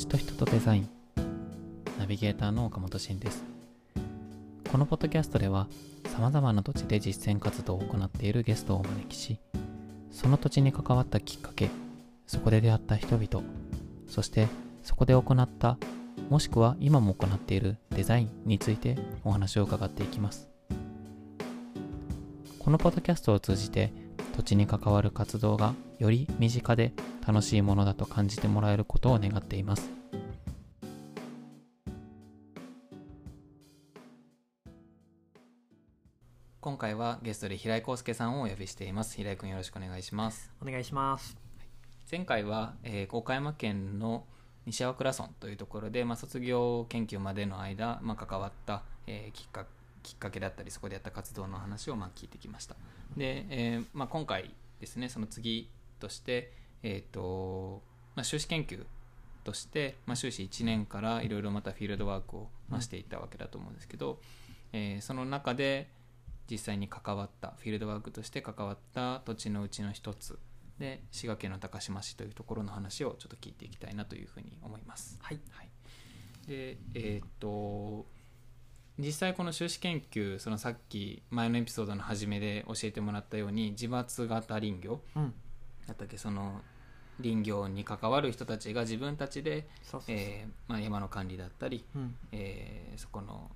土地と人とデザイン。ナビゲーターの岡本慎です。このポッドキャストではさまざまな土地で実践活動を行っているゲストをお招きしその土地に関わったきっかけそこで出会った人々そしてそこで行ったもしくは今も行っているデザインについてお話を伺っていきます。このポッドキャストを通じて土地に関わる活動がより身近で楽しいものだと感じてもらえることを願っています。今回はゲストで平井康介さんをお呼びしています。平井君よろしくお願いします。お願いします。前回は、えー、岡山県の西粟倉村というところで、まあ、卒業研究までの間、まあ、関わった、えー、きっかきっかけだったりそこでやった活動の話をまあ聞いてきました。で、えーまあ、今回ですねその次として、えーとまあ、修士研究として、まあ、修士1年からいろいろまたフィールドワークを、まあ、していったわけだと思うんですけど、うん、えー、その中で実際に関わったフィールドワークとして関わった土地のうちの一つ。で滋賀県の高島市というところの話をちょっと聞いていきたいなというふうに思います。はい、はい、でえっ、と実際この修士研究そのさっき前のエピソードの初めで教えてもらったように自伐型林業、うん、だったっけ？その林業に関わる人たちが自分たちで山の管理だったり、うん、えー、そこの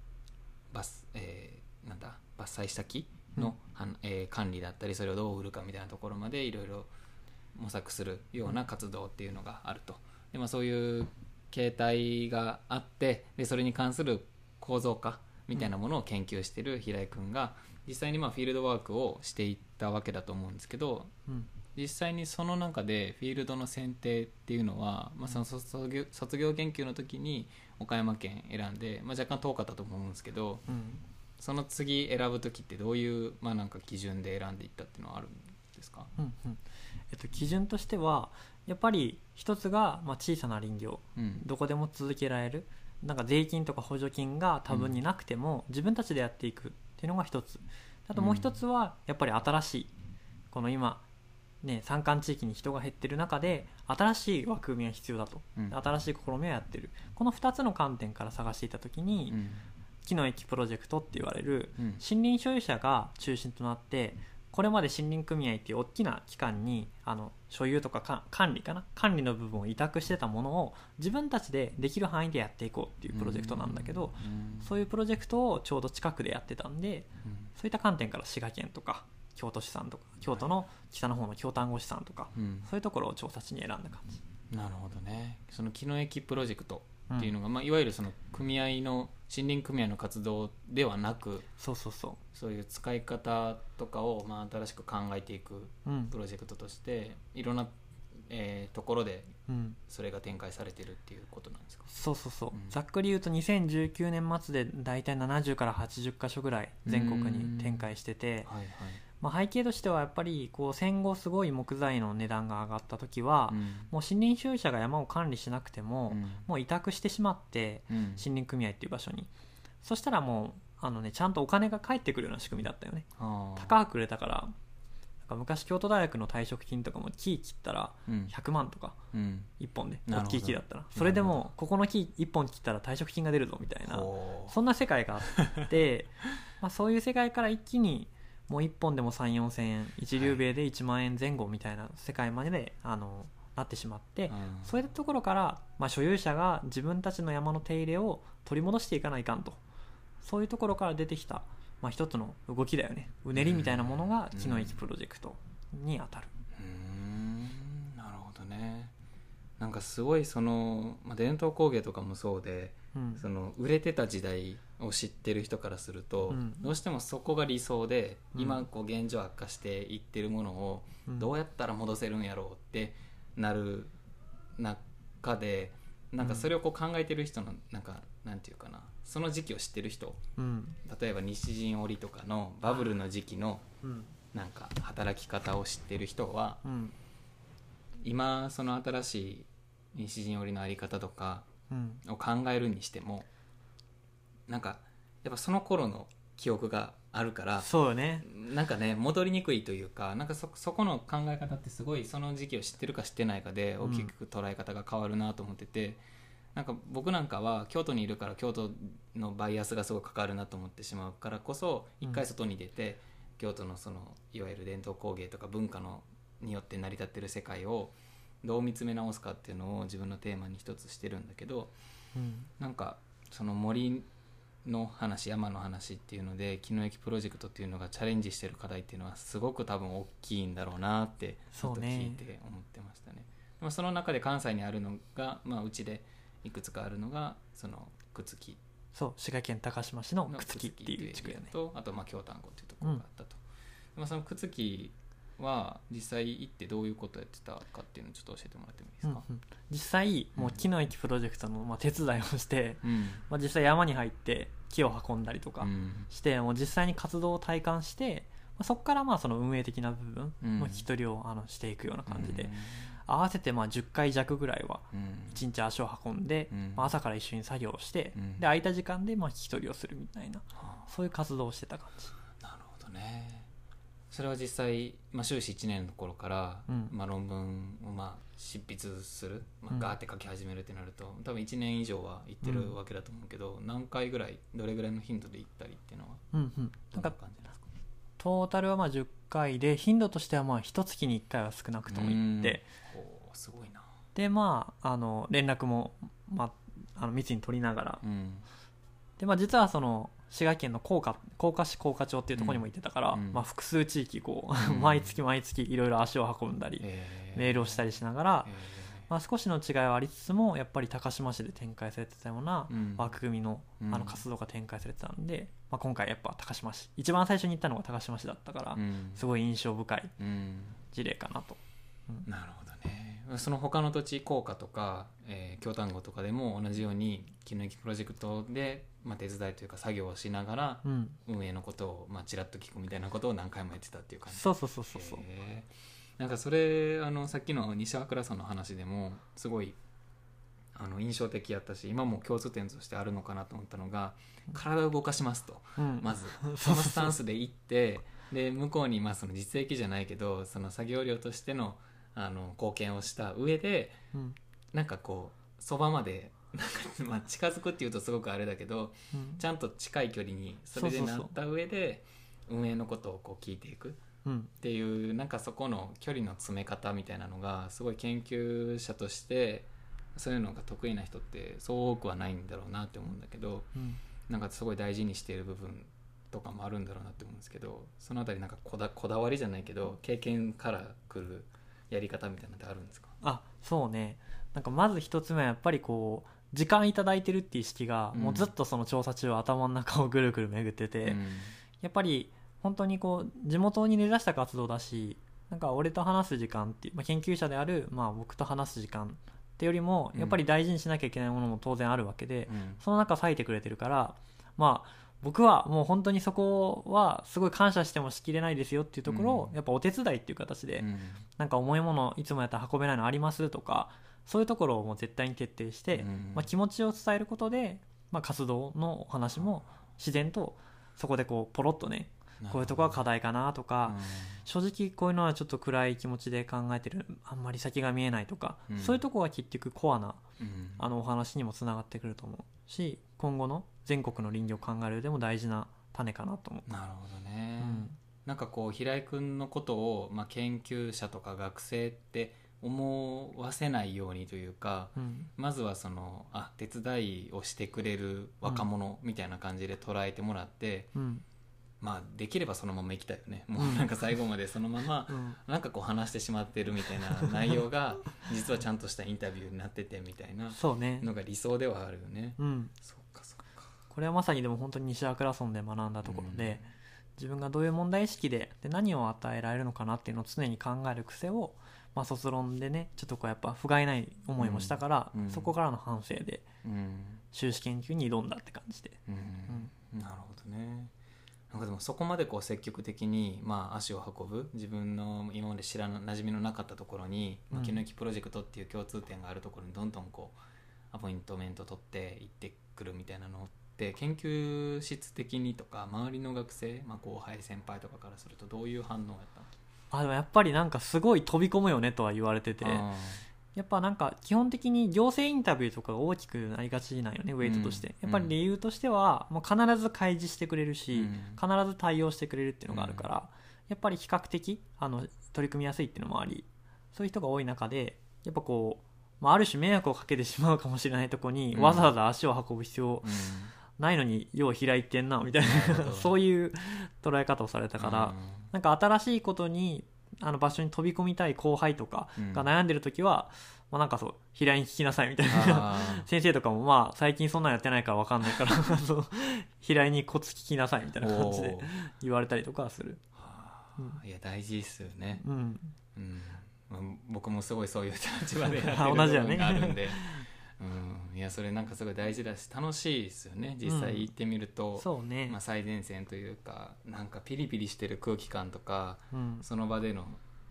伐,、えー、なんだ伐採した木の、うん、えー、管理だったりそれをどう売るかみたいなところまでいろいろ模索するような活動っていうのがあると。で、まあ、そういう形態があってでそれに関する構造化みたいなものを研究してる平井君が実際にまあフィールドワークをしていったわけだと思うんですけど、うん、実際にその中でフィールドの選定っていうのは、まあ、その卒業卒業研究の時に岡山県選んで、まあ、若干遠かったと思うんですけど、うん、その次選ぶ時ってどういう、まあ、なんか基準で選んでいったっていうのはあるんですか、うんうん。えっと、基準としてはやっぱり一つが、まあ、小さな林業、うん、どこでも続けられる。なんか税金とか補助金が多分になくても、自分たちでやっていくっていうのが一つ。あともう一つはやっぱり新しいこの今ね、山間地域に人が減ってる中で新しい枠組みが必要だと、うん、新しい試みをやってる。この2つの観点から探していた時に、うん、木の駅プロジェクトって言われる、森林所有者が中心となってこれまで森林組合っていう大きな機関にあの所有とか管理かな？管理の部分を委託してたものを自分たちでできる範囲でやっていこうっていうプロジェクトなんだけど、そういうプロジェクトをちょうど近くでやってたんで、そういった観点から滋賀県とか京都市さんとか京都の北の方の京丹後市さんとか、そういうところを調査地に選んだ感じ。なるほどね。その木の駅プロジェクトっていうのが、うん、まあ、いわゆるその組合の森林組合の活動ではなくそうそうそう。そういう使い方とかを、まあ、新しく考えていくプロジェクトとして、うん、いろんな、えー、ところでそれが展開されてるっていうことなんですか、そうそうそう、うん、ざっくり言うと2019年末で大体70から80か所ぐらい全国に展開してて、はいはいまあ、背景としてはやっぱりこう戦後すごい木材の値段が上がった時は、うん、もう森林所有者が山を管理しなくても、うん、もう委託してしまって、うん、森林組合っていう場所に。そしたらもうあの、ね、ちゃんとお金が返ってくるような仕組みだったよね。高く売れたからなんか昔京都大学の退職金とかも木切ったら100万とか1本で、大きい木だったら。それでもここの木1本切ったら退職金が出るぞみたいなそんな世界があって まあそういう世界から一気にもう1本でも3 4千円一流米で1万円前後みたいな世界まであのなってしまって、そういったところから、まあ、所有者が自分たちの山の手入れを取り戻していかないかんと。そういうところから出てきた、まあ、一つの動きだよね。うねりみたいなものが木の駅プロジェクトに当たる。うん。なるほどね。なんかすごいその、まあ、伝統工芸とかもそうで、うん、その売れてた時代を知ってる人からすると、うん、どうしてもそこが理想で、うん、今こう現状悪化していってるものをどうやったら戻せるんやろうってなる中でなんかそれをこう考えてる人のなんかなんていうかなその時期を知ってる人、例えば西陣織とかのバブルの時期のなんか働き方を知ってる人は、今その新しい西陣織の在り方とかを考えるにしても、なんかやっぱその頃の記憶があるからそうよね。なんかね戻りにくいというかなんかそそこの考え方ってすごいその時期を知ってるか知ってないかで大きく捉え方が変わるなと思ってて、なんか僕なんかは京都にいるから京都のバイアスがすごいかかるなと思ってしまうからこそ一回外に出て、京都のそのいわゆる伝統工芸とか文化のによって成り立ってる世界をどう見つめ直すかっていうのを自分のテーマに一つしてるんだけど、うん、なんかその森の話山の話っていうので木の駅プロジェクトっていうのがチャレンジしてる課題っていうのはすごく多分大きいんだろうなってずっと聞いて思ってましたね。そねその中で関西にあるのが、まあ、うちでいくつかあるのがその朽木。そう滋賀県高島市の朽木っていう地区やねとあとまあ京丹後っていうところがあったと、うん、まあ、その朽木は実際行ってどういうことやってたかっていうのをちょっと教えてもらってもいいですか、うんうん、実際もう木の駅プロジェクトのまあ手伝いをして、うん、まあ、実際山に入って木を運んだりとかして、もう実際に活動を体感して、まあ、そこからまあその運営的な部分の引き取りをあのしていくような感じで、合わせてまあ10回弱ぐらいは1日足を運んで、まあ、朝から一緒に作業をして、で空いた時間でまあ引き取りをするみたいな、そういう活動をしてた感じ。なるほどねそれは実際、まあ、修士1年の頃から、うん、まあ、論文をまあ執筆する、まあ、ガーって書き始めるってなると、うん、多分1年以上は行ってるわけだと思うけど、うん、何回ぐらいどれぐらいの頻度で行ったりっていうのはどんな感じですか？トータルはまあ10回で頻度としてはまあ一月に1回は少なくとも行って。すごいな。でまああの連絡も、まあ、あの密に取りながら、でまあ実はその滋賀県の甲賀甲賀市甲賀町っていうところにも行ってたから、うん、まあ、複数地域こう、うん、毎月毎月いろいろ足を運んだり、えー、メールをしたりしながら、えー、まあ、少しの違いはありつつもやっぱり高島市で展開されてたような枠組みの,、あの活動が展開されてたんで、まあ、今回やっぱ高島市。一番最初に行ったのが高島市だったから、すごい印象深い事例かなと。なるほどその他の土地効果とか、えー、京丹後とかでも同じように木の駅プロジェクトで、まあ、手伝いというか作業をしながら、運営のことを、まあ、ちらっと聞くみたいなことを何回もやってたっていう感じ。そうそうそうそうそう、えー、なんかそれあのさっきの西和倉さんの話でもすごいあの印象的やったし今も共通点としてあるのかなと思ったのが体を動かしますと、うん、まず。そのスタンスで行ってで向こうにまあその実益じゃないけどその作業量としてのあの貢献をした上で、うん、なんかこうそばまでなんか、まあ、近づくっていうとすごくあれだけど、うん、ちゃんと近い距離にそれでなった上で運営のことをこう聞いていく。っていう、うん、なんかそこの距離の詰め方みたいなのがすごい研究者としてそういうのが得意な人ってそう多くはないんだろうなって思うんだけど、うん、なんかすごい大事にしている部分とかもあるんだろうなって思うんですけどその辺りなんかこだこだわりじゃないけど経験からくるやり方みたいなのってあるんですか？あそうね。なんかまず一つ目はやっぱりこう時間頂いてるっていう意識が、もうずっとその調査中は頭の中をぐるぐる巡ってて、うん、やっぱり本当にこう地元に根ざした活動だしなんか俺と話す時間っていう、まあ、研究者である、まあ、僕と話す時間ってよりもやっぱり大事にしなきゃいけないものも当然あるわけで、うん、その中割いてくれてるからまあ僕はもう本当にそこはすごい感謝してもしきれないですよっていうところを、やっぱお手伝いっていう形で、なんか重いものいつもやったら運べないのありますとかそういうところをもう絶対に徹底して、まあ、気持ちを伝えることで、まあ、活動のお話も自然とそこでこうポロッとねこういうとこは課題かなとか、正直こういうのはちょっと暗い気持ちで考えてるあんまり先が見えないとか、そういうとこが結局コアな、あのお話にもつながってくると思うし今後の全国の林業を考えるでも大事な種かなと思う。なるほどね、うん、なんかこう平井君のことを、まあ、研究者とか学生って思わせないようにというか、うん、まずはそのあ手伝いをしてくれる若者みたいな感じで捉えてもらって、うん、まあできればそのまま行きたいよね。もうなんか最後までそのまま、なんかこう話してしまってるみたいな内容が実はちゃんとしたインタビューになっててみたいなのが理想ではあるよね。うん、そうこれはまさにでも本当に西和倉村で学んだところで、自分がどういう問題意識でで何を与えられるのかなっていうのを常に考える癖を、まあ、卒論でねちょっとこうやっぱ不甲斐ない思いもしたから、うん、そこからの反省で、うん、修士研究に挑んだって感じで、うん、なるほどね。なんかでもそこまでこう積極的に、まあ、足を運ぶ自分の今まで知らな馴染みのなかったところに「まあ、木抜きプロジェクト」っていう共通点があるところにどんどんこうアポイントメント取って行ってくるみたいなのって研究室的にとか周りの学生、まあ、後輩先輩とかからするとどういう反応やったあでもやっぱりなんかすごい飛び込むよねとは言われてて。やっぱなんか基本的に行政インタビューとかが大きくなりがちなんよねウェイトとして、やっぱり理由としてはもう必ず開示してくれるし、必ず対応してくれるっていうのがあるから、やっぱり比較的あの取り組みやすいっていうのもありそういう人が多い中でやっぱこう、まあ、ある種迷惑をかけてしまうかもしれないとこに、わざわざ足を運ぶ必要ないのによう開いてんなみたいな。そういう捉え方をされたから、なんか新しいことにあの場所に飛び込みたい後輩とかが悩んでる時は、まあ、なんかそう平井に聞きなさいみたいな。先生とかもまあ最近そんなんやってないから分かんないから そう平井にコツ聞きなさいみたいな感じで言われたりとかする、いや大事ですよね。うん、うん。僕もすごいそういう立場でやってる部分があるんで、うん、いやそれなんかすごい大事だし楽しいですよね。実際行ってみると、うん、そうね。まあ、最前線というかなんかピリピリしてる空気感とか、うん、その場での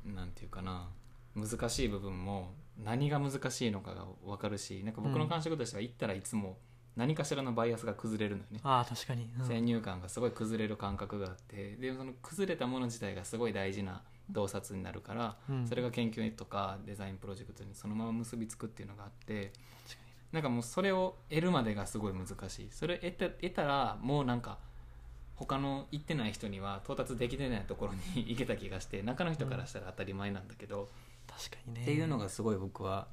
なんていうかな難しい部分も何が難しいのかが分かるしなんか僕の感触としては行ったらいつも何かしらのバイアスが崩れるのよね、あ確かに、うん、先入観がすごい崩れる感覚があってでその崩れたもの自体がすごい大事な洞察になるから、うん、それが研究とかデザインプロジェクトにそのまま結びつくっていうのがあってなんかもうそれを得るまでがすごい難しい。それ得た得たらもうなんか他の行ってない人には到達できてないところに 行けた気がして中の人からしたら当たり前なんだけど、うん、確かにね。っていうのがすごい僕は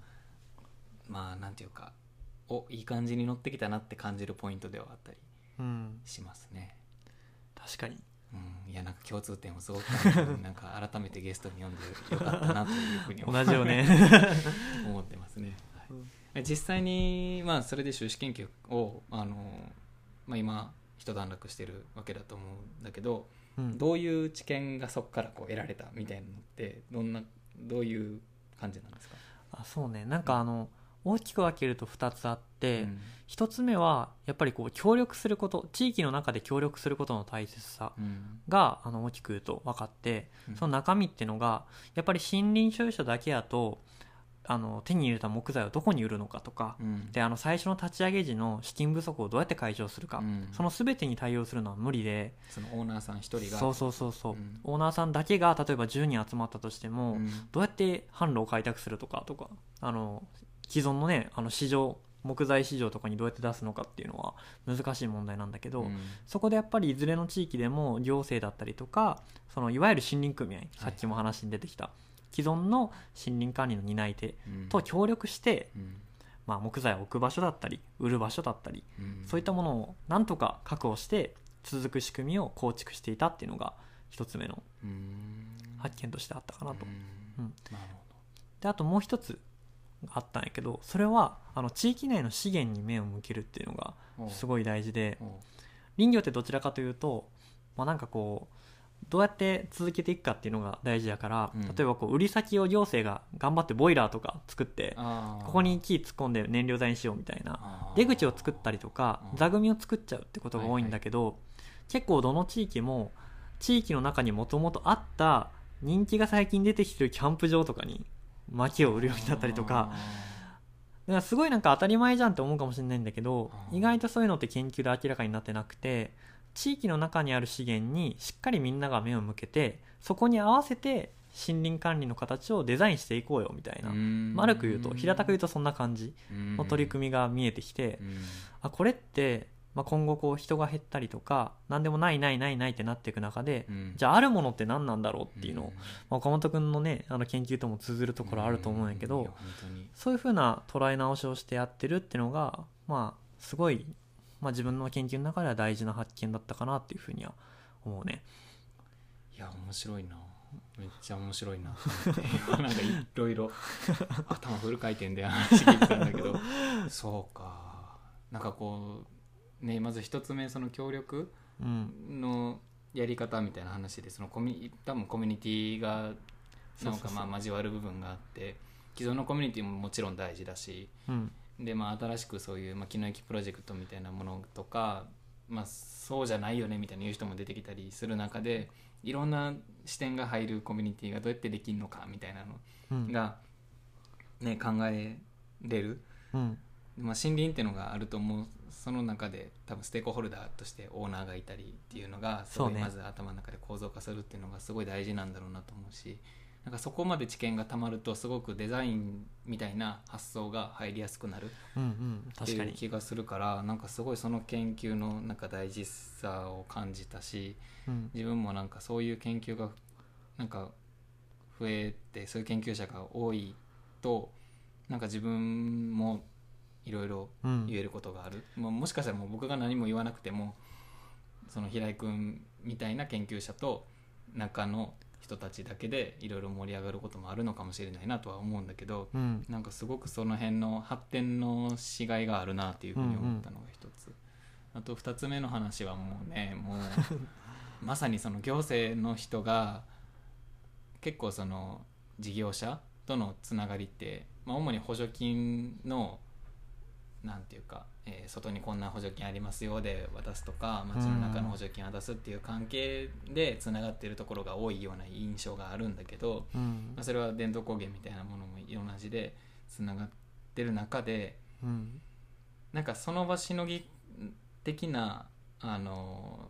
まあなんていうかおいい感じに乗ってきたなって感じるポイントではあったりしますね、うん、確かに。うん、いやなんか共通点もすごくなんか改めてゲストに呼んでよかったなというふうに同じよね。思ってますね、はい、実際に、まあ、それで修士研究をあの、まあ、今一段落してるわけだと思うんだけど、うん、どういう知見がそこからこう得られたみたいなのってどんなどういう感じなんですか？あそうね。なんかあの、大きく分けると2つあって、うん、1つ目はやっぱりこう協力すること地域の中で協力することの大切さが、うん、あの大きく言うと分かって、うん、その中身っていうのがやっぱり森林所有者だけやとあの手に入れた木材をどこに売るのかとか、うん、であの最初の立ち上げ時の資金不足をどうやって解消するか、うん、その全てに対応するのは無理でそのオーナーさん一人が。そうそうそうそう、うん、オーナーさんだけが例えば10人集まったとしても、どうやって販路を開拓するとかとかあの既存のねあの市場木材市場とかにどうやって出すのかっていうのは難しい問題なんだけど、うん、そこでやっぱりいずれの地域でも行政だったりとかそのいわゆる森林組合さっきも話に出てきた、はい、既存の森林管理の担い手と協力して、うん、まあ、木材を置く場所だったり売る場所だったり、うん、そういったものをなんとか確保して続く仕組みを構築していたっていうのが一つ目の発見としてあったかなと。うん。であともう一つあったんやけどそれはあの地域内の資源に目を向けるっていうのがすごい大事で林業ってどちらかというと、まあ、なんかこうどうやって続けていくかっていうのが大事だから、うん、例えばこう売り先を行政が頑張ってボイラーとか作ってここに木突っ込んで燃料材にしようみたいな出口を作ったりとか座組を作っちゃうってことが多いんだけど、はいはい、結構どの地域も地域の中にもともとあった人気が最近出てきてるキャンプ場とかに薪を売るようになったりとか。だからすごいなんか当たり前じゃんって思うかもしれないんだけど意外とそういうのって研究で明らかになってなくて地域の中にある資源にしっかりみんなが目を向けてそこに合わせて森林管理の形をデザインしていこうよみたいな。丸く言うと平たく言うとそんな感じの取り組みが見えてきてあこれってまあ、今後こう人が減ったりとか何でもないないないないってなっていく中で、うん、じゃああるものって何なんだろうっていうのを、うん、まあ、岡本君のねあの研究とも通ずるところあると思うんやけど、うん、そういうふうな捉え直しをしてやってるっていうのがまあすごい、まあ、自分の研究の中では大事な発見だったかなっていうふうには思うね。いや面白いな。めっちゃ面白いな。なんかいろいろ頭フル回転で話聞いてたんだけど。そうか。なんかこうね、まず一つ目その協力のやり方みたいな話でそのコミ多分コミュニティがなんかまあ交わる部分があって既存のコミュニティももちろん大事だし、うん、でまあ、新しくそういう、まあ、木の駅プロジェクトみたいなものとか、まあ、そうじゃないよねみたいな言う人も出てきたりする中でいろんな視点が入るコミュニティがどうやってできるのかみたいなのが、ね、考えれる、うん、まあ、森林っていうのがあると思う。その中で多分ステークホルダーとしてオーナーがいたりっていうのがすごいまず頭の中で構造化するっていうのがすごい大事なんだろうなと思うしなんかそこまで知見がたまるとすごくデザインみたいな発想が入りやすくなるっていう気がするからなんかすごいその研究のなんか大事さを感じたし、うん、自分もなんかそういう研究がなんか増えてそういう研究者が多いとなんか自分もいろいろ言えることがある、うん、もしかしたらもう僕が何も言わなくてもその平井君みたいな研究者と中の人たちだけでいろいろ盛り上がることもあるのかもしれないなとは思うんだけど、うん、なんかすごくその辺の発展のしがいがあるなっていうふうに思ったのが一つ、うんうん、あと2つ目の話はもうねもう まさにその行政の人が結構その事業者とのつながりって、まあ、主に補助金のなんていうか、えー、外にこんな補助金ありますよで渡すとか街の中の補助金渡すっていう関係でつながっているところが多いような印象があるんだけど、うん、まあ、それは伝統工芸みたいなものも同じでつながってる中で、うん、なんかその場しのぎ的なあの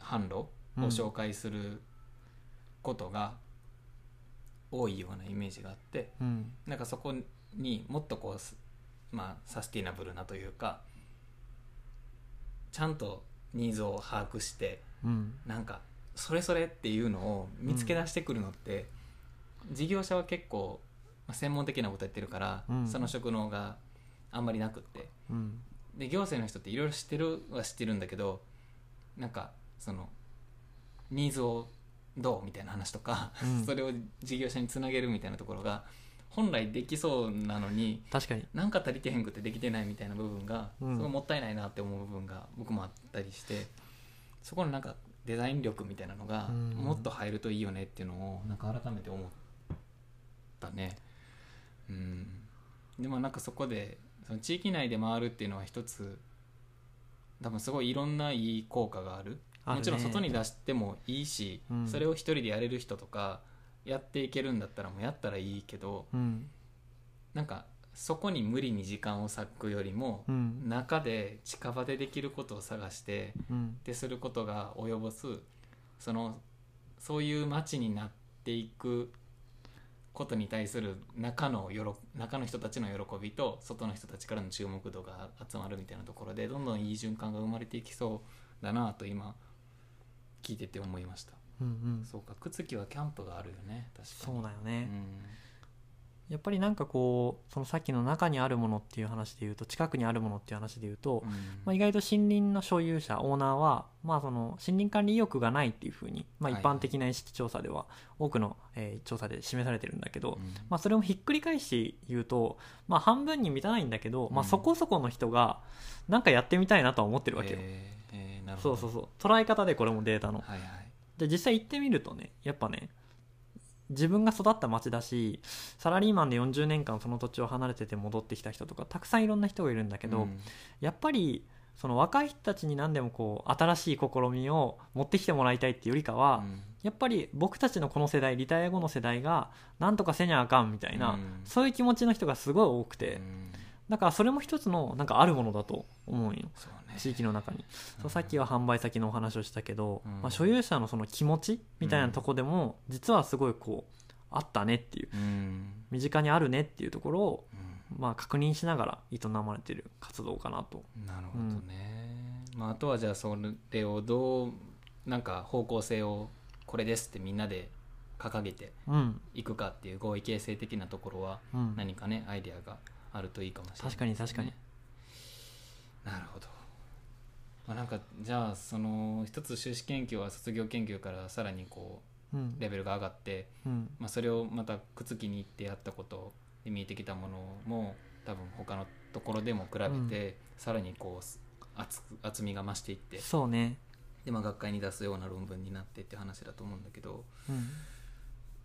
販路を紹介することが多いようなイメージがあって、うん、なんかそこにもっとこうまあ、サスティナブルなというかちゃんとニーズを把握して、うん、なんかそれそれっていうのを見つけ出してくるのって、うん、事業者は結構、まあ、専門的なことやってるから、うん、その職能があんまりなくって、うん、で行政の人っていろいろ知ってるは知ってるんだけどなんかそのニーズをどうみたいな話とか、それを事業者につなげるみたいなところが本来できそうなのに確かに。なんか足りてへんくてできてないみたいな部分が、すごいもったいないなって思う部分が僕もあったりしてそこのなんかデザイン力みたいなのがもっと入るといいよねっていうのをなんか改めて思ったね。うん、でもなんかそこでその地域内で回るっていうのは一つ多分すごいいろんないい効果がある。もちろん外に出してもいいし、うん、それを一人でやれる人とかやっていけるんだったらもうやったらいいけど、うん、なんかそこに無理に時間を割くよりも、うん、中で近場でできることを探して、うん、ですることが及ぼすそのそういう街になっていくことに対する中のよろ中の人たちの喜びと外の人たちからの注目度が集まるみたいなところでどんどんいい循環が生まれていきそうだなと今聞いてて思いました。うんうん、そうか靴木はキャンプがあるよね。確かに。そうだよね、うん、やっぱりなんかこうそのさっきの中にあるものっていう話でいうと近くにあるものっていう話でいうと、うん、まあ、意外と森林の所有者オーナーは、まあ、その森林管理意欲がないっていうふうに、まあ、一般的な意識調査では多くの、えー、調査で示されてるんだけど、うん、まあ、それもひっくり返して言うと、まあ、半分に満たないんだけど、まあ、そこそこの人がなんかやってみたいなとは思ってるわけよ。えーえー、そうそうそう。捉え方でこれもデータの。はいはいで実際行ってみるとねやっぱね自分が育った町だしサラリーマンで40年間その土地を離れてて戻ってきた人とかたくさんいろんな人がいるんだけど、うん、やっぱりその若い人たちに何でもこう新しい試みを持ってきてもらいたいっていうよりかは、うん、やっぱり僕たちのこの世代リタイア後の世代がなんとかせにゃあかんみたいな、うん、そういう気持ちの人がすごい多くて、だからそれも一つのなんかあるものだと思うよ、ね、地域の中に、そうさっきは販売先のお話をしたけど、うん、まあ、所有者のその気持ちみたいなとこでも、実はすごいこうあったねっていう、うん、身近にあるねっていうところを、まあ、確認しながら営まれてる活動かなと。なるほどね、まあ、あとはじゃあそれをどうなんか方向性をこれですってみんなで掲げていくかっていう合意形成的なところは何かね、アイデアがあるといいかもしれない、ね、確かに確かに。なるほど、まあ、なんかじゃあその一つ修士研究は卒業研究からさらにこう、うん、レベルが上がって、うん、まあ、それをまたくっつきに行ってやったことで見えてきたものも多分他のところでも比べて、うん、さらにこう厚厚みが増していってそうね。で、まあ、学会に出すような論文になってって話だと思うんだけど、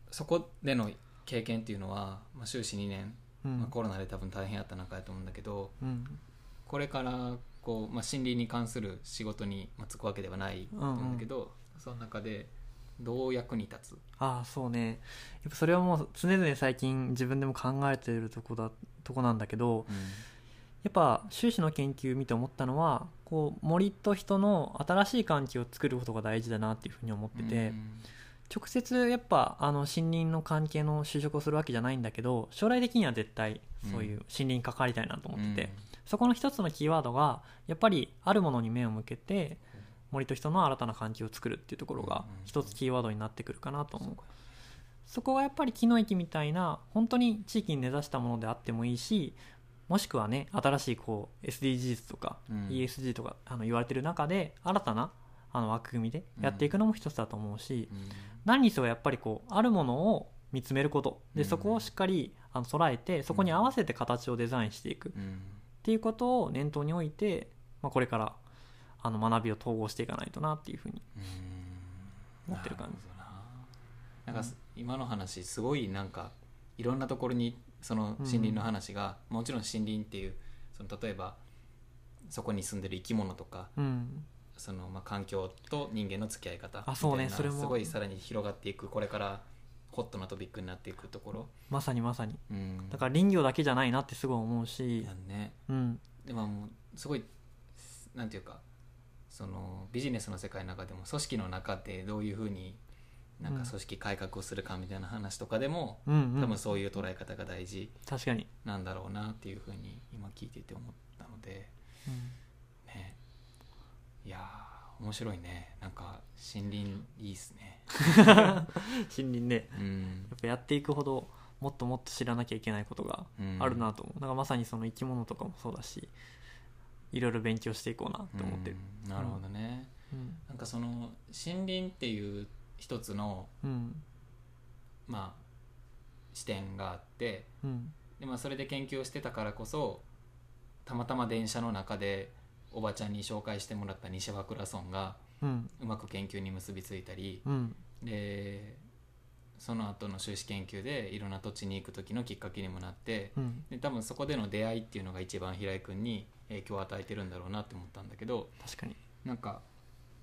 そこでの経験っていうのは、まあ、修士2年まあ、コロナで多分大変やった中やと思うんだけど、うん、これからこう、まあ、心理に関する仕事に就くわけではないと思うんだけど、うんうん、その中でどう役に立つ？ああそうね。やっぱそれはもう常々最近自分でも考えているとこだとこなんだけど、うん、やっぱ修士の研究見て思ったのはこう森と人の新しい関係を作ることが大事だなっていうふうに思ってて、うん、直接やっぱあの森林の関係の就職をするわけじゃないんだけど将来的には絶対そういう森林に関わりたいなと思ってて、うん、そこの一つのキーワードがやっぱりあるものに目を向けて森と人の新たな関係を作るっていうところが一つキーワードになってくるかなと思う。そこはやっぱり木の駅みたいな本当に地域に根ざしたものであってもいいしもしくはね新しいこう SDGs とか ESG とかあの言われてる中で新たなあの枠組みでやっていくのも一つだと思うし、何にせよやっぱりこうあるものを見つめること。でそこをしっかりあの捉えてそこに合わせて形をデザインしていく。っていうことを念頭に置いて、まあ、これからあの学びを統合していかないとなっていうふうに思ってる感じ。なんか今の話すごいなんかいろんなところにその森林の話が、うん、もちろん森林っていうその例えばそこに住んでる生き物とか、うん、そのまあ環境と人間の付き合い方あそうね。それも。すごいさらに広がっていくこれからホットなトピックになっていくところ。まさにまさに、うん、だから林業だけじゃないなってすごい思うし。ね、うん、でももうすごいなんていうかそのビジネスの世界の中でも組織の中でどういうふうになんか組織改革をするかみたいな話とかでも、うんうん、多分そういう捉え方が大事確かに。なんだろうなっていうふうに今聞いてて思ったので、うん、ねいや面白いね。なんか森林いいっすね。森林ね、うん、やっぱやっていくほどもっともっと知らなきゃいけないことがあるなと思う、うん、なんかまさにその生き物とかもそうだしいろいろ勉強していこうなって思ってる、うん、なるほどね、うん、なんかその森林っていう一つの、うん、まあ視点があって、うん、でまあ、それで研究をしてたからこそたまたま電車の中でおばちゃんに紹介してもらった西和倉村がうまく研究に結びついたり、うん、でその後の修士研究でいろんな土地に行く時のきっかけにもなって、うん、で多分そこでの出会いっていうのが一番平井君に影響を与えてるんだろうなって思ったんだけど確かに。なんか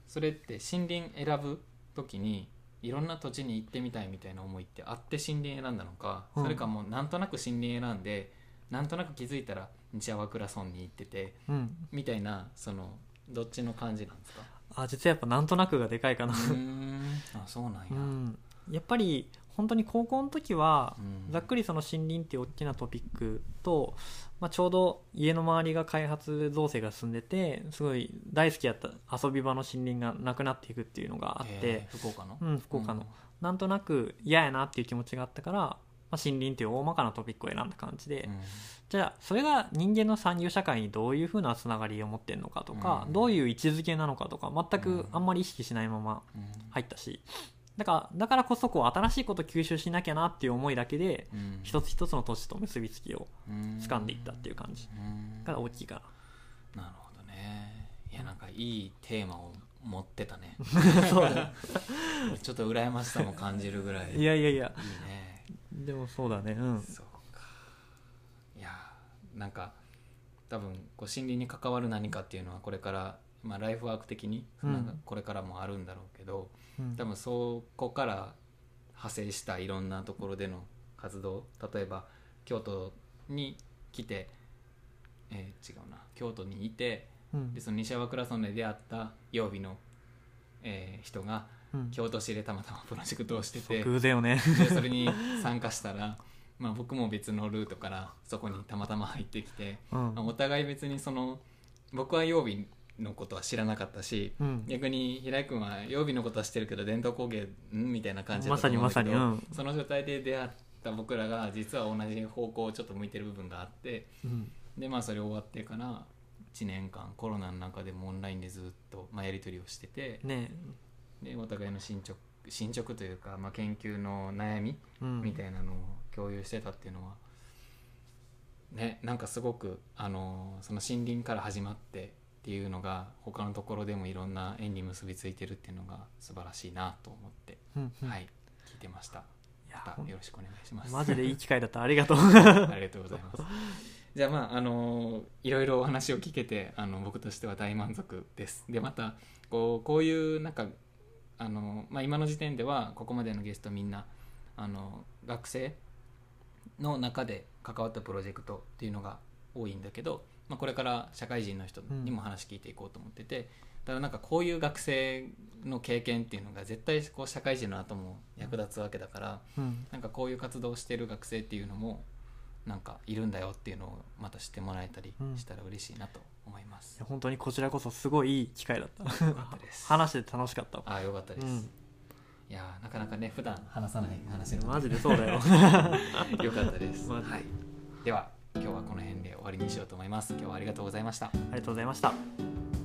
それって森林選ぶ時にいろんな土地に行ってみたいみたいな思いってあって森林選んだのか、うん、それかもうなんとなく森林選んでなんとなく気づいたら西粟倉村に行ってて、うん、みたいなそのどっちの感じなんですか？あ実はやっぱなんとなくがでかいかな。あそうなんや、うん、やっぱり本当に高校の時は、ざっくりその森林っていう大きなトピックと、まあ、ちょうど家の周りが開発造成が進んでてすごい大好きやった遊び場の森林がなくなっていくっていうのがあって、福岡の？うん福岡の、うん、なんとなく嫌やなっていう気持ちがあったから、まあ、森林っていう大まかなトピックを選んだ感じで、うん、じゃあそれが人間の産業社会にどういうふうなつながりを持ってるのかとか、うん、どういう位置づけなのかとか全くあんまり意識しないまま入ったし、だからだからこそこう新しいこと吸収しなきゃなっていう思いだけで、うん、一つ一つの都市と結びつきを掴んでいったっていう感じ。が大きいかな。なるほどね。いやなんかいいテーマを持ってたね。ちょっと羨ましさも感じるぐらい。いやいやいや。いいねでもそうだね。うん。そうか。いやなんか多分こう森林に関わる何かっていうのはこれから、まあ、ライフワーク的に、うん、これからもあるんだろうけど、多分そこから派生したいろんなところでの活動例えば京都に来て、えー、違うな。京都にいて、うん、でその西粟倉村で出会った曜日の、えー、人が、うん、京都市でたまたまプロジェクトをしてて。偶然よね。でそれに参加したらまあ僕も別のルートからそこにたまたま入ってきて、うん、まあ、お互い別にその僕は曜日のことは知らなかったし、うん、逆に平井君は曜日のことは知ってるけど伝統工芸んみたいな感じだったと思うんだけど、まうん、その状態で出会った僕らが実は同じ方向をちょっと向いてる部分があって、うん、でまあそれ終わってから1年間コロナの中でもオンラインでずっと、まあ、やり取りをしてて、ね、でお互いの進捗進捗というか、まあ、研究の悩みみたいなのを共有してたっていうのは、ねなんかすごくあのその森林から始まってっていうのが他のところでもいろんな縁に結びついてるっていうのが素晴らしいなと思って、うんうん、はい聞いてました。またよろしくお願いします。マジでいい機会だった。ありがとう。ありがとうございます。じゃあまああのいろいろお話を聞けてあの僕としては大満足です。でまたこうこういうなんかあの、まあ、今の時点ではここまでのゲストみんなあの学生の中で関わったプロジェクトっていうのが多いんだけどまあ、これから社会人の人にも話聞いていこうと思ってて、だからなんかこういう学生の経験っていうのが絶対こう社会人の後も役立つわけだから、うん、なんかこういう活動をしてる学生っていうのもなんかいるんだよっていうのをまた知ってもらえたりしたら嬉しいなと思います、うん、本当にこちらこそすごいいい機会だった。話して楽しかった。あよかったです、うん、いやなかなかね普段話さない話マジでそうだよ。よかったです、はい、では今日はこの辺で終わりにしようと思います。今日はありがとうございました。ありがとうございました